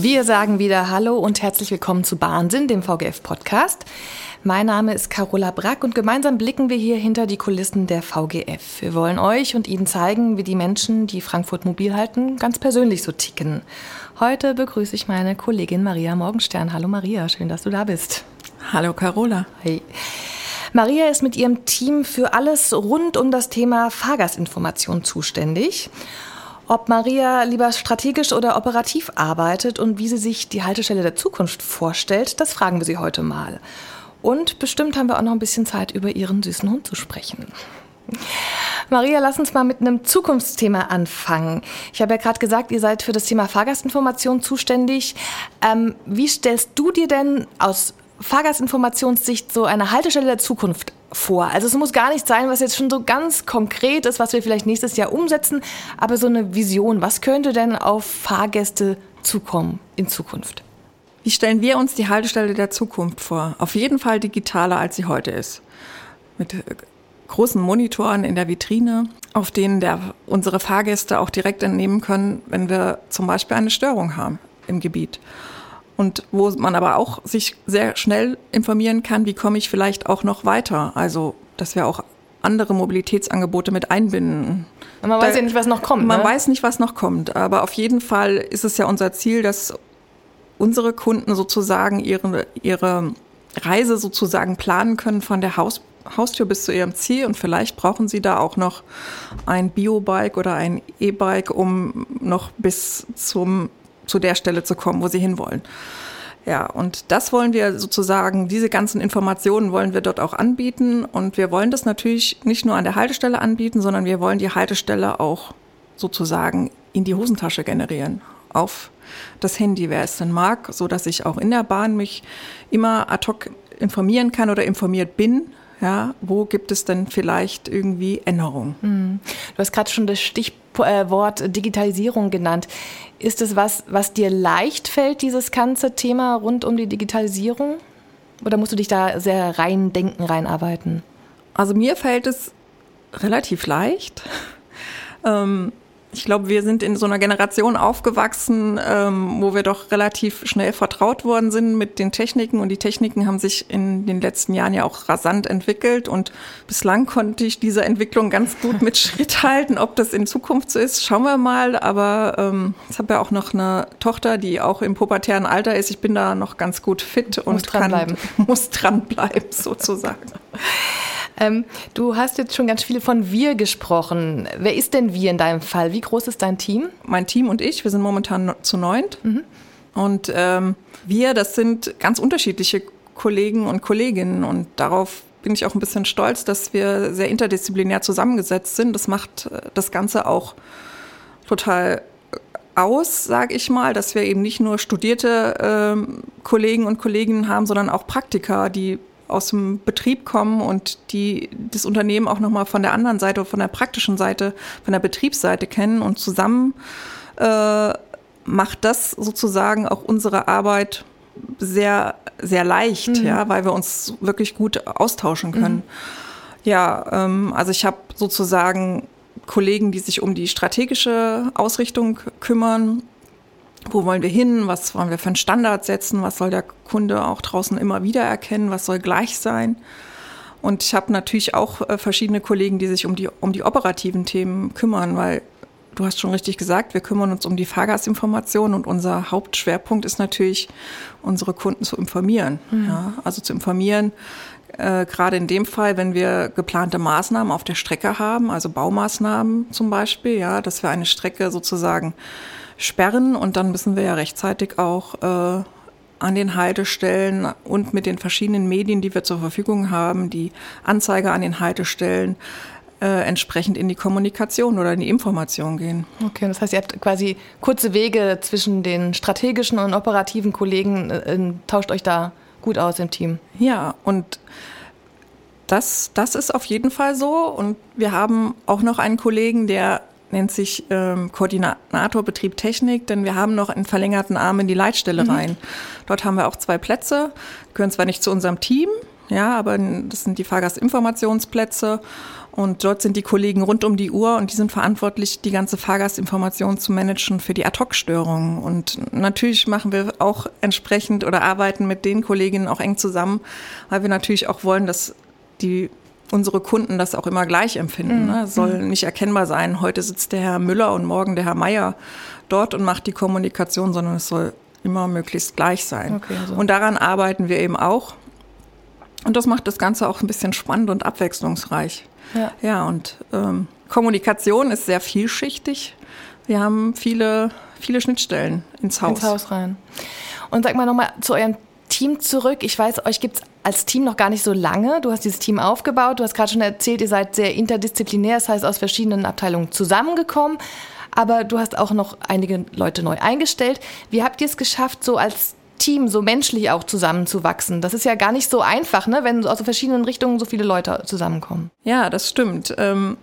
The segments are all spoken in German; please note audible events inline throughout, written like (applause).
Wir sagen wieder Hallo und herzlich willkommen zu Bahnsinn, dem VGF-Podcast. Mein Name ist Carola Brack und gemeinsam blicken wir hier hinter die Kulissen der VGF. Wir wollen euch und Ihnen zeigen, wie die Menschen, die Frankfurt mobil halten, ganz persönlich so ticken. Heute begrüße ich meine Kollegin Maria Morgenstern. Hallo Maria, schön, dass du da bist. Hallo Carola. Hey. Maria ist mit ihrem Team für alles rund um das Thema Fahrgastinformation zuständig. Ob Maria lieber strategisch oder operativ arbeitet und wie sie sich die Haltestelle der Zukunft vorstellt, das fragen wir sie heute mal. Und bestimmt haben wir auch noch ein bisschen Zeit, über ihren süßen Hund zu sprechen. Maria, lass uns mal mit einem Zukunftsthema anfangen. Ich habe ja gerade gesagt, ihr seid für das Thema Fahrgastinformation zuständig. Ähm, wie stellst du dir denn aus Fahrgastinformationssicht so eine Haltestelle der Zukunft vor? Also es muss gar nicht sein, was jetzt schon so ganz konkret ist, was wir vielleicht nächstes Jahr umsetzen, aber so eine Vision. Was könnte denn auf Fahrgäste zukommen in Zukunft? Wie stellen wir uns die Haltestelle der Zukunft vor? Auf jeden Fall digitaler, als sie heute ist. Mit äh, großen Monitoren in der Vitrine, auf denen der, unsere Fahrgäste auch direkt entnehmen können, wenn wir zum Beispiel eine Störung haben im Gebiet und wo man aber auch sich sehr schnell informieren kann, wie komme ich vielleicht auch noch weiter. Also, dass wir auch andere Mobilitätsangebote mit einbinden. Man da, weiß ja nicht, was noch kommt. Man ne? weiß nicht, was noch kommt. Aber auf jeden Fall ist es ja unser Ziel, dass unsere Kunden sozusagen ihre, ihre Reise sozusagen planen können von der Haus, Haustür bis zu ihrem Ziel. Und vielleicht brauchen sie da auch noch ein Biobike oder ein E-Bike, um noch bis zum zu der Stelle zu kommen, wo sie hinwollen. Ja, und das wollen wir sozusagen, diese ganzen Informationen wollen wir dort auch anbieten. Und wir wollen das natürlich nicht nur an der Haltestelle anbieten, sondern wir wollen die Haltestelle auch sozusagen in die Hosentasche generieren. Auf das Handy, wer es denn mag, so dass ich auch in der Bahn mich immer ad hoc informieren kann oder informiert bin, ja, wo gibt es denn vielleicht irgendwie Änderungen? Hm. Du hast gerade schon das Stichwort Digitalisierung genannt. Ist es was, was dir leicht fällt, dieses ganze Thema rund um die Digitalisierung? Oder musst du dich da sehr rein denken, reinarbeiten? Also mir fällt es relativ leicht. (laughs) Ähm, ich glaube, wir sind in so einer Generation aufgewachsen, ähm, wo wir doch relativ schnell vertraut worden sind mit den Techniken. Und die Techniken haben sich in den letzten Jahren ja auch rasant entwickelt. Und bislang konnte ich diese Entwicklung ganz gut mit Schritt (laughs) halten. Ob das in Zukunft so ist, schauen wir mal. Aber ähm, ich habe ja auch noch eine Tochter, die auch im pubertären Alter ist. Ich bin da noch ganz gut fit und muss dranbleiben. Kann, (laughs) muss dranbleiben, sozusagen. Ähm, du hast jetzt schon ganz viel von wir gesprochen. Wer ist denn wir in deinem Fall? Wie groß ist dein Team? Mein Team und ich, wir sind momentan zu neunt. Mhm. Und ähm, wir, das sind ganz unterschiedliche Kollegen und Kolleginnen. Und darauf bin ich auch ein bisschen stolz, dass wir sehr interdisziplinär zusammengesetzt sind. Das macht äh, das Ganze auch total aus, sage ich mal, dass wir eben nicht nur studierte ähm, Kollegen und Kolleginnen haben, sondern auch Praktiker, die aus dem Betrieb kommen und die das Unternehmen auch nochmal von der anderen Seite, von der praktischen Seite, von der Betriebsseite kennen und zusammen äh, macht das sozusagen auch unsere Arbeit sehr, sehr leicht, mhm. ja, weil wir uns wirklich gut austauschen können. Mhm. Ja, ähm, also ich habe sozusagen Kollegen, die sich um die strategische Ausrichtung kümmern wo wollen wir hin, was wollen wir für einen Standard setzen, was soll der Kunde auch draußen immer wieder erkennen, was soll gleich sein. Und ich habe natürlich auch äh, verschiedene Kollegen, die sich um die, um die operativen Themen kümmern, weil du hast schon richtig gesagt, wir kümmern uns um die Fahrgastinformation und unser Hauptschwerpunkt ist natürlich, unsere Kunden zu informieren. Mhm. Ja, also zu informieren, äh, gerade in dem Fall, wenn wir geplante Maßnahmen auf der Strecke haben, also Baumaßnahmen zum Beispiel, ja, dass wir eine Strecke sozusagen sperren und dann müssen wir ja rechtzeitig auch äh, an den Haltestellen und mit den verschiedenen Medien, die wir zur Verfügung haben, die Anzeige an den Haltestellen, äh, entsprechend in die Kommunikation oder in die Information gehen. Okay, das heißt, ihr habt quasi kurze Wege zwischen den strategischen und operativen Kollegen, äh, tauscht euch da gut aus im Team. Ja, und das, das ist auf jeden Fall so. Und wir haben auch noch einen Kollegen, der nennt sich ähm, Koordinator Betrieb Technik, denn wir haben noch einen verlängerten Arm in die Leitstelle mhm. rein. Dort haben wir auch zwei Plätze, gehören zwar nicht zu unserem Team, ja, aber das sind die Fahrgastinformationsplätze und dort sind die Kollegen rund um die Uhr und die sind verantwortlich, die ganze Fahrgastinformation zu managen für die Ad-Hoc-Störungen. Und natürlich machen wir auch entsprechend oder arbeiten mit den Kolleginnen auch eng zusammen, weil wir natürlich auch wollen, dass die unsere Kunden das auch immer gleich empfinden. Ne? Es soll mhm. nicht erkennbar sein, heute sitzt der Herr Müller und morgen der Herr Meier dort und macht die Kommunikation, sondern es soll immer möglichst gleich sein. Okay, also. Und daran arbeiten wir eben auch. Und das macht das Ganze auch ein bisschen spannend und abwechslungsreich. Ja, ja und ähm, Kommunikation ist sehr vielschichtig. Wir haben viele, viele Schnittstellen ins Haus. Ins Haus rein. Und sag mal nochmal zu eurem Team zurück. Ich weiß, euch gibt es als Team noch gar nicht so lange. Du hast dieses Team aufgebaut. Du hast gerade schon erzählt, ihr seid sehr interdisziplinär, das heißt aus verschiedenen Abteilungen zusammengekommen. Aber du hast auch noch einige Leute neu eingestellt. Wie habt ihr es geschafft, so als Team so menschlich auch zusammenzuwachsen. Das ist ja gar nicht so einfach, ne, wenn aus so verschiedenen Richtungen so viele Leute zusammenkommen. Ja, das stimmt. Ähm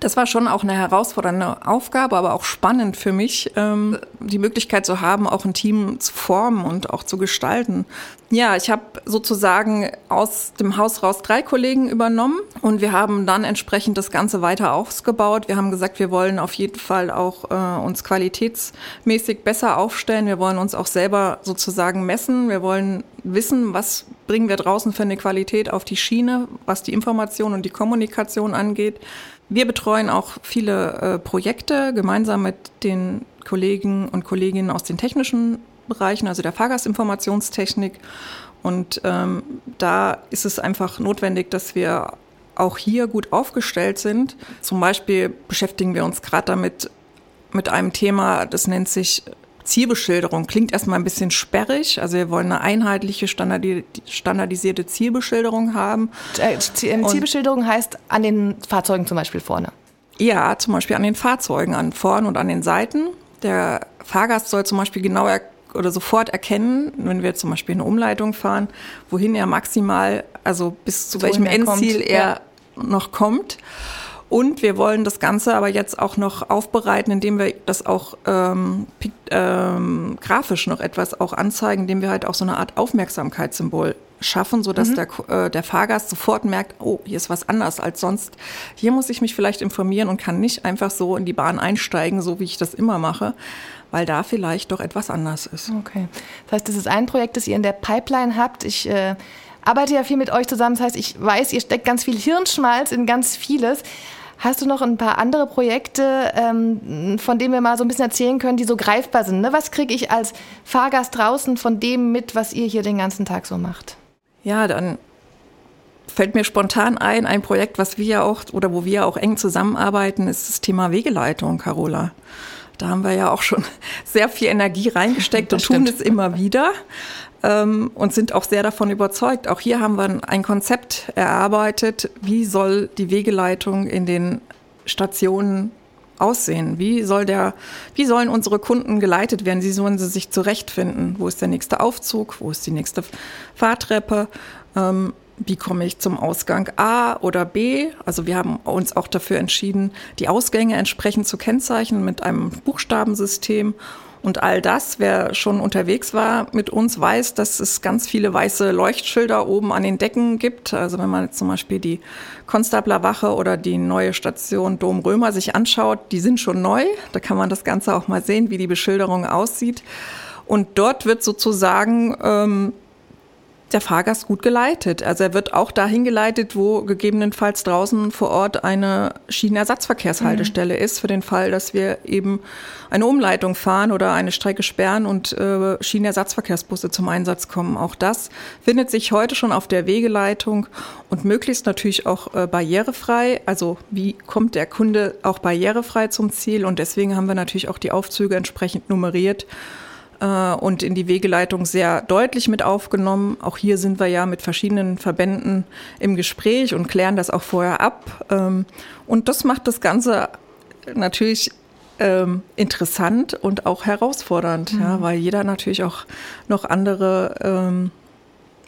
das war schon auch eine herausfordernde Aufgabe, aber auch spannend für mich, ähm, die Möglichkeit zu haben, auch ein Team zu formen und auch zu gestalten. Ja, ich habe sozusagen aus dem Haus raus drei Kollegen übernommen und wir haben dann entsprechend das Ganze weiter ausgebaut. Wir haben gesagt, wir wollen auf jeden Fall auch äh, uns qualitätsmäßig besser aufstellen. Wir wollen uns auch selber sozusagen messen. Wir wollen wissen, was bringen wir draußen für eine Qualität auf die Schiene, was die Information und die Kommunikation angeht. Wir betreuen auch viele äh, Projekte gemeinsam mit den Kollegen und Kolleginnen aus den technischen Bereichen, also der Fahrgastinformationstechnik. Und ähm, da ist es einfach notwendig, dass wir auch hier gut aufgestellt sind. Zum Beispiel beschäftigen wir uns gerade damit mit einem Thema, das nennt sich Zielbeschilderung klingt erstmal ein bisschen sperrig. Also wir wollen eine einheitliche, standardisierte Zielbeschilderung haben. Äh, Zielbeschilderung heißt an den Fahrzeugen zum Beispiel vorne. Ja, zum Beispiel an den Fahrzeugen, an vorn und an den Seiten. Der Fahrgast soll zum Beispiel genau er oder sofort erkennen, wenn wir zum Beispiel eine Umleitung fahren, wohin er maximal, also bis zu so welchem Endziel er ja. noch kommt. Und wir wollen das Ganze aber jetzt auch noch aufbereiten, indem wir das auch ähm, ähm, grafisch noch etwas auch anzeigen, indem wir halt auch so eine Art Aufmerksamkeitssymbol schaffen, sodass mhm. der, äh, der Fahrgast sofort merkt, oh, hier ist was anders als sonst. Hier muss ich mich vielleicht informieren und kann nicht einfach so in die Bahn einsteigen, so wie ich das immer mache, weil da vielleicht doch etwas anders ist. Okay. Das heißt, das ist ein Projekt, das ihr in der Pipeline habt. Ich äh, arbeite ja viel mit euch zusammen. Das heißt, ich weiß, ihr steckt ganz viel Hirnschmalz in ganz vieles. Hast du noch ein paar andere Projekte, ähm, von denen wir mal so ein bisschen erzählen können, die so greifbar sind? Ne? Was kriege ich als Fahrgast draußen von dem mit, was ihr hier den ganzen Tag so macht? Ja, dann fällt mir spontan ein, ein Projekt, was wir auch oder wo wir auch eng zusammenarbeiten, ist das Thema Wegeleitung, Carola. Da haben wir ja auch schon (laughs) sehr viel Energie reingesteckt das und stimmt. tun es immer wieder ähm, und sind auch sehr davon überzeugt. Auch hier haben wir ein Konzept erarbeitet, wie soll die Wegeleitung in den Stationen aussehen? Wie soll der, wie sollen unsere Kunden geleitet werden? Wie sollen sie sich zurechtfinden? Wo ist der nächste Aufzug? Wo ist die nächste Fahrtreppe? Ähm, wie komme ich zum Ausgang A oder B? Also wir haben uns auch dafür entschieden, die Ausgänge entsprechend zu kennzeichnen mit einem Buchstabensystem und all das, wer schon unterwegs war mit uns, weiß, dass es ganz viele weiße Leuchtschilder oben an den Decken gibt. Also wenn man jetzt zum Beispiel die Konstablerwache oder die neue Station Dom Römer sich anschaut, die sind schon neu. Da kann man das Ganze auch mal sehen, wie die Beschilderung aussieht. Und dort wird sozusagen ähm, der Fahrgast gut geleitet. Also er wird auch dahin geleitet, wo gegebenenfalls draußen vor Ort eine Schienenersatzverkehrshaltestelle mhm. ist, für den Fall, dass wir eben eine Umleitung fahren oder eine Strecke sperren und äh, Schienenersatzverkehrsbusse zum Einsatz kommen. Auch das findet sich heute schon auf der Wegeleitung und möglichst natürlich auch äh, barrierefrei. Also wie kommt der Kunde auch barrierefrei zum Ziel? Und deswegen haben wir natürlich auch die Aufzüge entsprechend nummeriert äh, und in die Wegeleitung sehr deutlich mit aufgenommen. Auch hier sind wir ja mit verschiedenen Verbänden im Gespräch und klären das auch vorher ab. Ähm, und das macht das Ganze natürlich ähm, interessant und auch herausfordernd, mhm. ja, weil jeder natürlich auch noch andere ähm,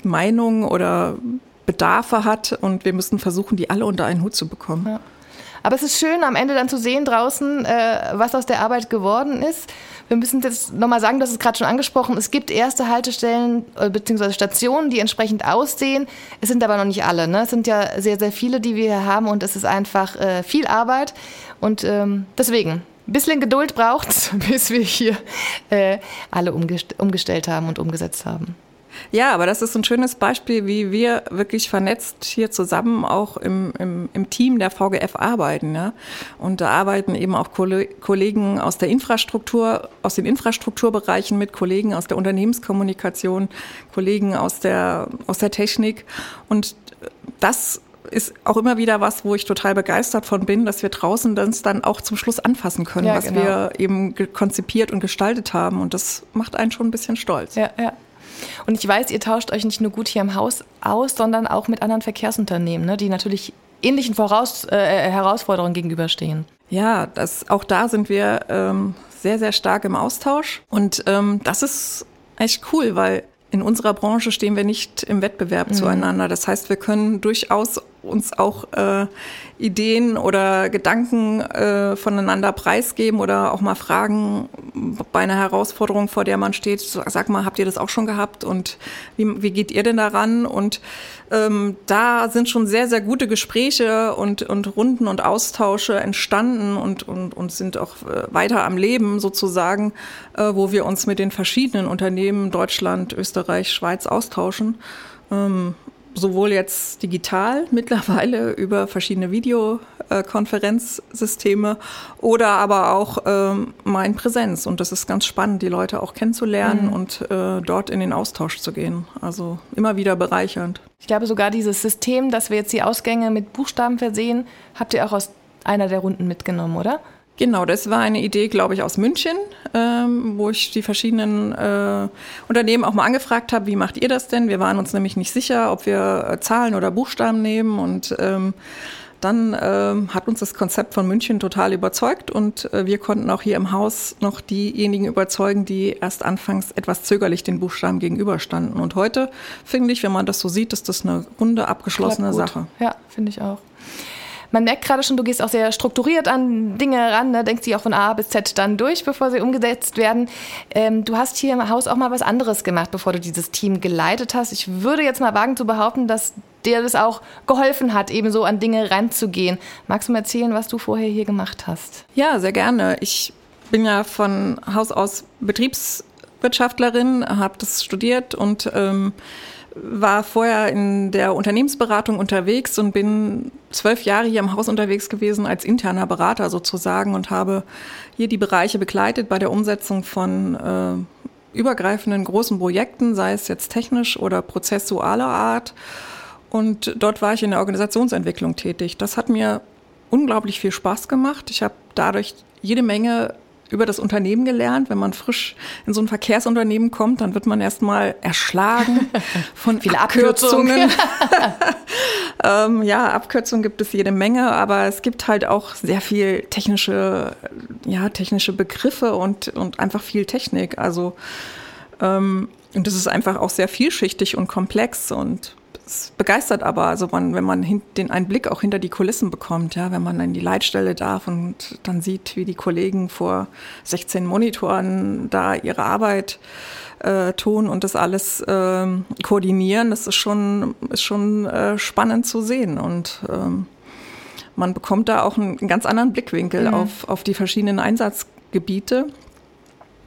Meinungen oder Bedarfe hat und wir müssen versuchen, die alle unter einen Hut zu bekommen. Ja. Aber es ist schön, am Ende dann zu sehen draußen, äh, was aus der Arbeit geworden ist. Wir müssen jetzt nochmal sagen, das ist gerade schon angesprochen, es gibt erste Haltestellen äh, bzw. Stationen, die entsprechend aussehen. Es sind aber noch nicht alle. Ne? Es sind ja sehr, sehr viele, die wir hier haben und es ist einfach äh, viel Arbeit. Und ähm, deswegen, ein bisschen Geduld braucht es, (laughs) bis wir hier äh, alle umgest umgestellt haben und umgesetzt haben. Ja, aber das ist ein schönes Beispiel, wie wir wirklich vernetzt hier zusammen auch im, im, im Team der VGF arbeiten. Ja? Und da arbeiten eben auch Kollegen aus der Infrastruktur, aus den Infrastrukturbereichen mit, Kollegen aus der Unternehmenskommunikation, Kollegen aus der, aus der Technik. Und das ist auch immer wieder was, wo ich total begeistert von bin, dass wir draußen das dann auch zum Schluss anfassen können, ja, was genau. wir eben konzipiert und gestaltet haben. Und das macht einen schon ein bisschen stolz. Ja, ja. Und ich weiß, ihr tauscht euch nicht nur gut hier im Haus aus, sondern auch mit anderen Verkehrsunternehmen, ne, die natürlich ähnlichen Voraus äh, Herausforderungen gegenüberstehen. Ja, das, auch da sind wir ähm, sehr, sehr stark im Austausch. Und ähm, das ist echt cool, weil in unserer Branche stehen wir nicht im Wettbewerb mhm. zueinander. Das heißt, wir können durchaus uns auch äh, Ideen oder Gedanken äh, voneinander preisgeben oder auch mal fragen bei einer Herausforderung, vor der man steht, sag mal, habt ihr das auch schon gehabt und wie, wie geht ihr denn daran? Und ähm, da sind schon sehr, sehr gute Gespräche und, und Runden und Austausche entstanden und, und, und sind auch äh, weiter am Leben sozusagen, äh, wo wir uns mit den verschiedenen Unternehmen Deutschland, Österreich, Schweiz austauschen. Ähm, sowohl jetzt digital mittlerweile (laughs) über verschiedene Videokonferenzsysteme oder aber auch ähm, mal in Präsenz. Und das ist ganz spannend, die Leute auch kennenzulernen mhm. und äh, dort in den Austausch zu gehen. Also immer wieder bereichernd. Ich glaube sogar dieses System, dass wir jetzt die Ausgänge mit Buchstaben versehen, habt ihr auch aus einer der Runden mitgenommen, oder? Genau, das war eine Idee, glaube ich, aus München, ähm, wo ich die verschiedenen äh, Unternehmen auch mal angefragt habe, wie macht ihr das denn? Wir waren uns nämlich nicht sicher, ob wir äh, Zahlen oder Buchstaben nehmen und ähm, dann ähm, hat uns das Konzept von München total überzeugt und äh, wir konnten auch hier im Haus noch diejenigen überzeugen, die erst anfangs etwas zögerlich den Buchstaben gegenüberstanden. Und heute finde ich, wenn man das so sieht, ist das eine runde, abgeschlossene Sache. Ja, finde ich auch man merkt gerade schon, du gehst auch sehr strukturiert an Dinge ran, ne? denkst sie auch von A bis Z dann durch, bevor sie umgesetzt werden. Ähm, du hast hier im Haus auch mal was anderes gemacht, bevor du dieses Team geleitet hast. Ich würde jetzt mal wagen zu behaupten, dass dir das auch geholfen hat, eben so an Dinge ranzugehen. Magst du mir erzählen, was du vorher hier gemacht hast? Ja, sehr gerne. Ich bin ja von Haus aus Betriebswirtschaftlerin, habe das studiert und ähm, war vorher in der Unternehmensberatung unterwegs und bin zwölf Jahre hier im Haus unterwegs gewesen als interner Berater sozusagen und habe hier die Bereiche begleitet bei der Umsetzung von äh, übergreifenden großen Projekten, sei es jetzt technisch oder prozessualer Art. Und dort war ich in der Organisationsentwicklung tätig. Das hat mir unglaublich viel Spaß gemacht. Ich habe dadurch jede Menge über das Unternehmen gelernt. Wenn man frisch in so ein Verkehrsunternehmen kommt, dann wird man erstmal erschlagen (laughs) von Viele Abkürzungen. (laughs) (laughs) ähm, ja, Abkürzungen gibt es jede Menge, aber es gibt halt auch sehr viel technische, ja, technische Begriffe und, und einfach viel Technik. Also, ähm, und das ist einfach auch sehr vielschichtig und komplex und es begeistert aber, also man, wenn man den einen Blick auch hinter die Kulissen bekommt, ja, wenn man in die Leitstelle darf und dann sieht, wie die Kollegen vor 16 Monitoren da ihre Arbeit äh, tun und das alles äh, koordinieren, das ist schon, ist schon äh, spannend zu sehen und ähm, man bekommt da auch einen, einen ganz anderen Blickwinkel mhm. auf, auf die verschiedenen Einsatzgebiete.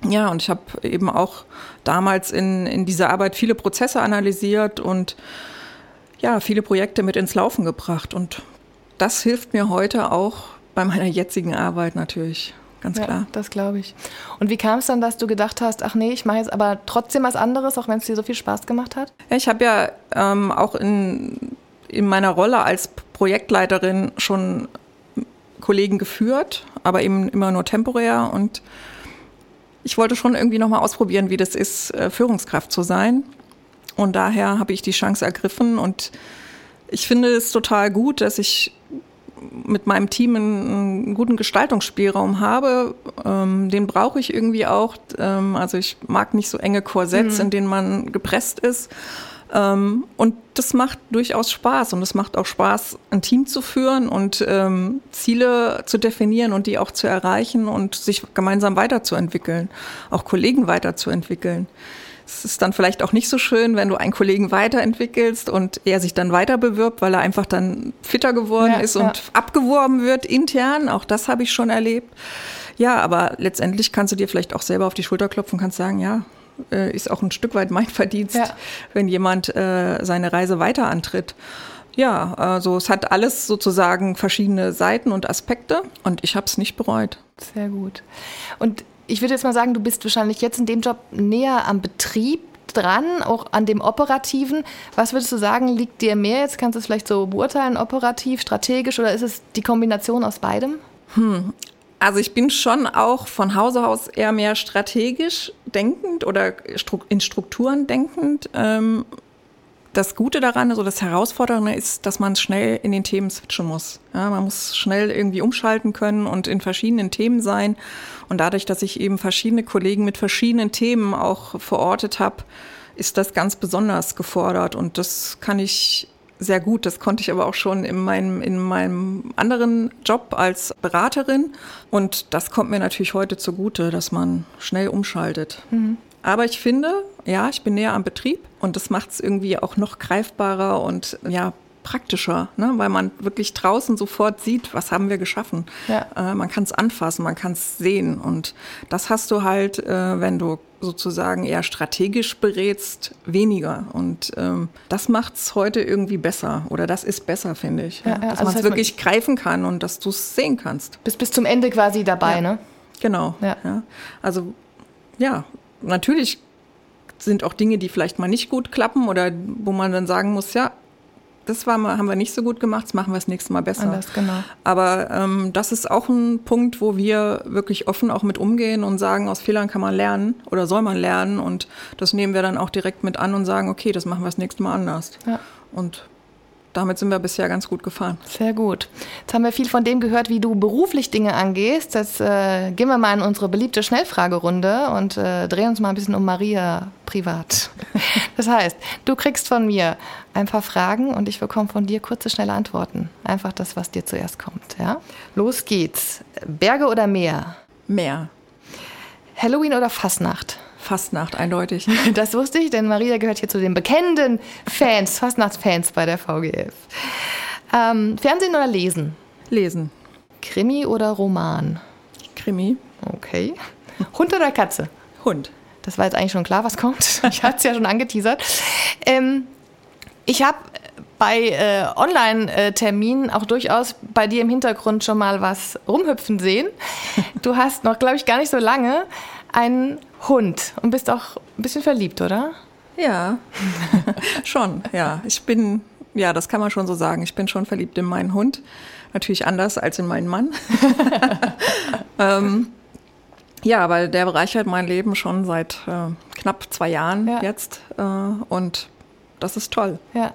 Ja, und ich habe eben auch damals in, in dieser Arbeit viele Prozesse analysiert und ja, viele Projekte mit ins Laufen gebracht. Und das hilft mir heute auch bei meiner jetzigen Arbeit natürlich. Ganz klar. Ja, das glaube ich. Und wie kam es dann, dass du gedacht hast, ach nee, ich mache jetzt aber trotzdem was anderes, auch wenn es dir so viel Spaß gemacht hat? Ich habe ja ähm, auch in, in meiner Rolle als Projektleiterin schon Kollegen geführt, aber eben immer nur temporär. Und ich wollte schon irgendwie nochmal ausprobieren, wie das ist, äh, Führungskraft zu sein. Und daher habe ich die Chance ergriffen und ich finde es total gut, dass ich mit meinem Team einen, guten Gestaltungsspielraum habe. Ähm, den brauche ich irgendwie auch. Ähm, also ich mag nicht so enge Korsetts, mhm. in denen man gepresst ist. Ähm, und das macht durchaus Spaß und es macht auch Spaß, ein Team zu führen und ähm, Ziele zu definieren und die auch zu erreichen und sich gemeinsam weiterzuentwickeln, auch Kollegen weiterzuentwickeln. Es ist dann vielleicht auch nicht so schön, wenn du einen Kollegen weiterentwickelst und er sich dann weiter bewirbt, weil er einfach dann fitter geworden ja, ist und ja. abgeworben wird intern. Auch das habe ich schon erlebt. Ja, aber letztendlich kannst du dir vielleicht auch selber auf die Schulter klopfen und kannst sagen, ja, äh, ist auch ein Stück weit mein Verdienst, ja. wenn jemand äh, seine Reise weiter antritt. Ja, also es hat alles sozusagen verschiedene Seiten und Aspekte und ich habe es nicht bereut. Sehr gut. Und ich würde jetzt mal sagen, du bist wahrscheinlich jetzt in dem Job näher am Betrieb dran, auch an dem Operativen. Was würdest du sagen, liegt dir mehr jetzt? Kannst du es vielleicht so beurteilen, operativ, strategisch oder ist es die Kombination aus beidem? Hm. Also ich bin schon auch von Hause aus eher mehr strategisch denkend oder in Strukturen denkend. Ähm, das Gute daran, also das Herausfordernde ist, dass man schnell in den Themen switchen muss. Ja, man muss schnell irgendwie umschalten können und in verschiedenen Themen sein. Und dadurch, dass ich eben verschiedene Kollegen mit verschiedenen Themen auch verortet habe, ist das ganz besonders gefordert. Und das kann ich sehr gut. Das konnte ich aber auch schon in meinem, in meinem anderen Job als Beraterin. Und das kommt mir natürlich heute zugute, dass man schnell umschaltet. Mhm. Aber ich finde, ja, ich bin näher am Betrieb und das macht es irgendwie auch noch greifbarer und ja, praktischer, ne? weil man wirklich draußen sofort sieht, was haben wir geschaffen. Ja. Äh, man kann es anfassen, man kann es sehen. Und das hast du halt, äh, wenn du sozusagen eher strategisch berätst, weniger. Und ähm, das macht es heute irgendwie besser. Oder das ist besser, finde ich. Ja, ja. Dass also man es wirklich greifen kann und dass du es sehen kannst. Bis, bis zum Ende quasi dabei, ne? Genau. Ja. Also ja, natürlich sind auch Dinge, die vielleicht mal nicht gut klappen oder wo man dann sagen muss, ja, das war mal, haben wir nicht so gut gemacht, das machen wir das nächste Mal besser. Anders, genau. Aber ähm, das ist auch ein Punkt, wo wir wirklich offen auch mit umgehen und sagen, aus Fehlern kann man lernen oder soll man lernen und das nehmen wir dann auch direkt mit an und sagen, okay, das machen wir das nächste Mal anders. Ja. Und damit sind wir bisher ganz gut gefahren. Sehr gut. Jetzt haben wir viel von dem gehört, wie du beruflich Dinge angehst. Jetzt äh, gehen wir mal in unsere beliebte Schnellfragerunde und äh, drehen uns mal ein bisschen um Maria privat. (laughs) Das heißt, du kriegst von mir ein paar Fragen und ich bekomme von dir kurze, schnelle Antworten. Einfach das, was dir zuerst kommt. Ja? Los geht's. Berge oder Meer? Meer. Halloween oder Fastnacht? Fastnacht, eindeutig. (laughs) Das wusste ich, denn Maria gehört hier zu den bekennenden Fans, Fastnachtsfans bei der VGF. Ähm, Fernsehen oder Lesen? Lesen. Krimi oder Roman? Krimi. Okay. Hund oder Katze? Hund. Das war jetzt eigentlich schon klar, was kommt. (laughs) Ich hatte es ja schon angeteasert. Ähm, ich habe bei äh, Online-Terminen auch durchaus bei dir im Hintergrund schon mal was rumhüpfen sehen. Du hast noch, glaube ich, gar nicht so lange einen Hund und bist auch ein bisschen verliebt, oder? Ja, (laughs) schon, ja. Ich bin, ja, das kann man schon so sagen. Ich bin schon verliebt in meinen Hund. Natürlich anders als in meinen Mann. (laughs) ähm, ja, aber der bereichert mein Leben schon seit äh, knapp zwei Jahren ja. jetzt. Äh, und das ist toll. Ja.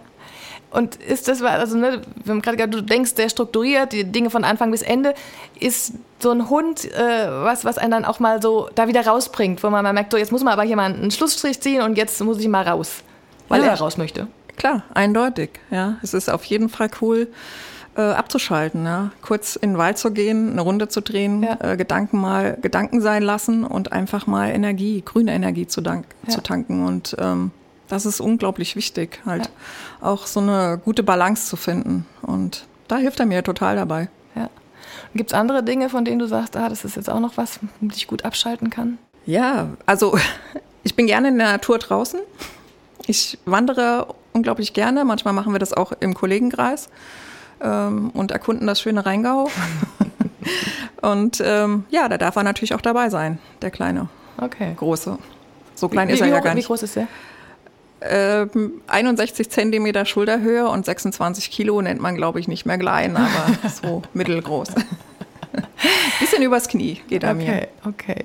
Und ist das, also ne, wir haben gerade gesagt, du denkst sehr strukturiert, die Dinge von Anfang bis Ende. Ist so ein Hund äh, was, was einen dann auch mal so da wieder rausbringt, wo man mal merkt, so jetzt muss man aber hier mal einen Schlussstrich ziehen und jetzt muss ich mal raus, weil ja. er raus möchte. Klar, eindeutig. Ja, es ist auf jeden Fall cool. Äh, abzuschalten, ja? kurz in den Wald zu gehen, eine Runde zu drehen, ja. äh, Gedanken mal Gedanken sein lassen und einfach mal Energie, grüne Energie zu, dank, ja. zu tanken und ähm, das ist unglaublich wichtig, halt ja. auch so eine gute Balance zu finden. Und da hilft er mir total dabei. Ja. Gibt es andere Dinge, von denen du sagst, ah, das ist jetzt auch noch was, womit ich gut abschalten kann? Ja, also (laughs) ich bin gerne in der Natur draußen. Ich wandere unglaublich gerne. Manchmal machen wir das auch im Kollegenkreis ähm, und erkunden das schöne Rheingau. (laughs) und ähm, ja, da darf er natürlich auch dabei sein, der Kleine. Okay. Große. So klein wie, ist er ja gar nicht. Wie groß ist er? 61 ähm, Zentimeter Schulterhöhe und 26 Kilo nennt man, glaube ich, nicht mehr klein, aber (laughs) so mittelgroß. Bisschen übers Knie geht er okay, mir. Okay.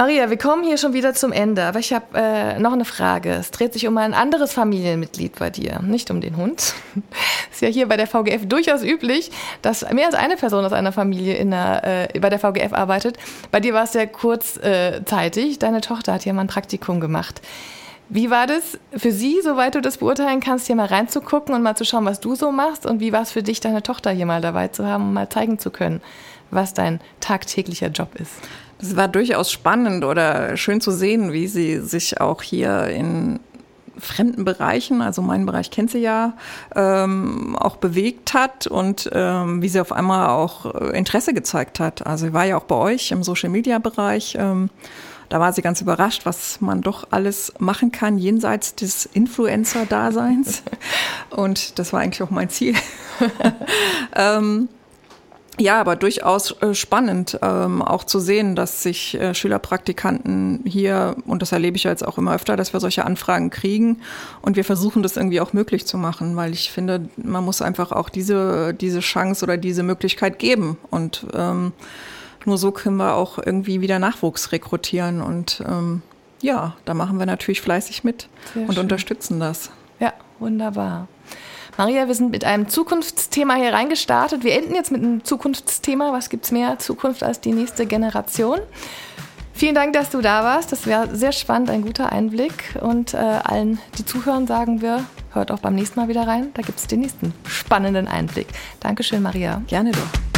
Maria, wir kommen hier schon wieder zum Ende, aber ich habe äh, noch eine Frage. Es dreht sich um ein anderes Familienmitglied bei dir, nicht um den Hund. (laughs) Ist ja hier bei der VGF durchaus üblich, dass mehr als eine Person aus einer Familie in der, äh, bei der VGF arbeitet. Bei dir war es sehr kurzzeitig. Deine Tochter hat hier mal ein Praktikum gemacht. Wie war das für Sie, soweit du das beurteilen kannst, hier mal reinzugucken und mal zu schauen, was du so machst? Und wie war es für dich, deine Tochter hier mal dabei zu haben und mal zeigen zu können, was dein tagtäglicher Job ist? Es war durchaus spannend oder schön zu sehen, wie sie sich auch hier in fremden Bereichen, also meinen Bereich kennt sie ja, ähm, auch bewegt hat und ähm, wie sie auf einmal auch Interesse gezeigt hat. Also sie war ja auch bei euch im Social-Media-Bereich. Ähm, da war sie ganz überrascht, was man doch alles machen kann jenseits des Influencer-Daseins. (laughs) Und das war eigentlich auch mein Ziel. (laughs) ähm, ja, aber durchaus äh, spannend, ähm, auch zu sehen, dass sich äh, Schülerpraktikanten hier, und das erlebe ich ja jetzt auch immer öfter, dass wir solche Anfragen kriegen und wir versuchen das irgendwie auch möglich zu machen, weil ich finde, man muss einfach auch diese, diese Chance oder diese Möglichkeit geben und ähm, nur so können wir auch irgendwie wieder Nachwuchs rekrutieren. Und ähm, ja, da machen wir natürlich fleißig mit Sehr und schön. unterstützen das. Ja, wunderbar. Maria, wir sind mit einem Zukunftsthema hier reingestartet. Wir enden jetzt mit einem Zukunftsthema. Was gibt es mehr Zukunft als die nächste Generation? Vielen Dank, dass du da warst. Das wäre sehr spannend, ein guter Einblick. Und äh, allen, die zuhören, sagen wir, hört auch beim nächsten Mal wieder rein. Da gibt es den nächsten spannenden Einblick. Dankeschön, Maria. Gerne doch.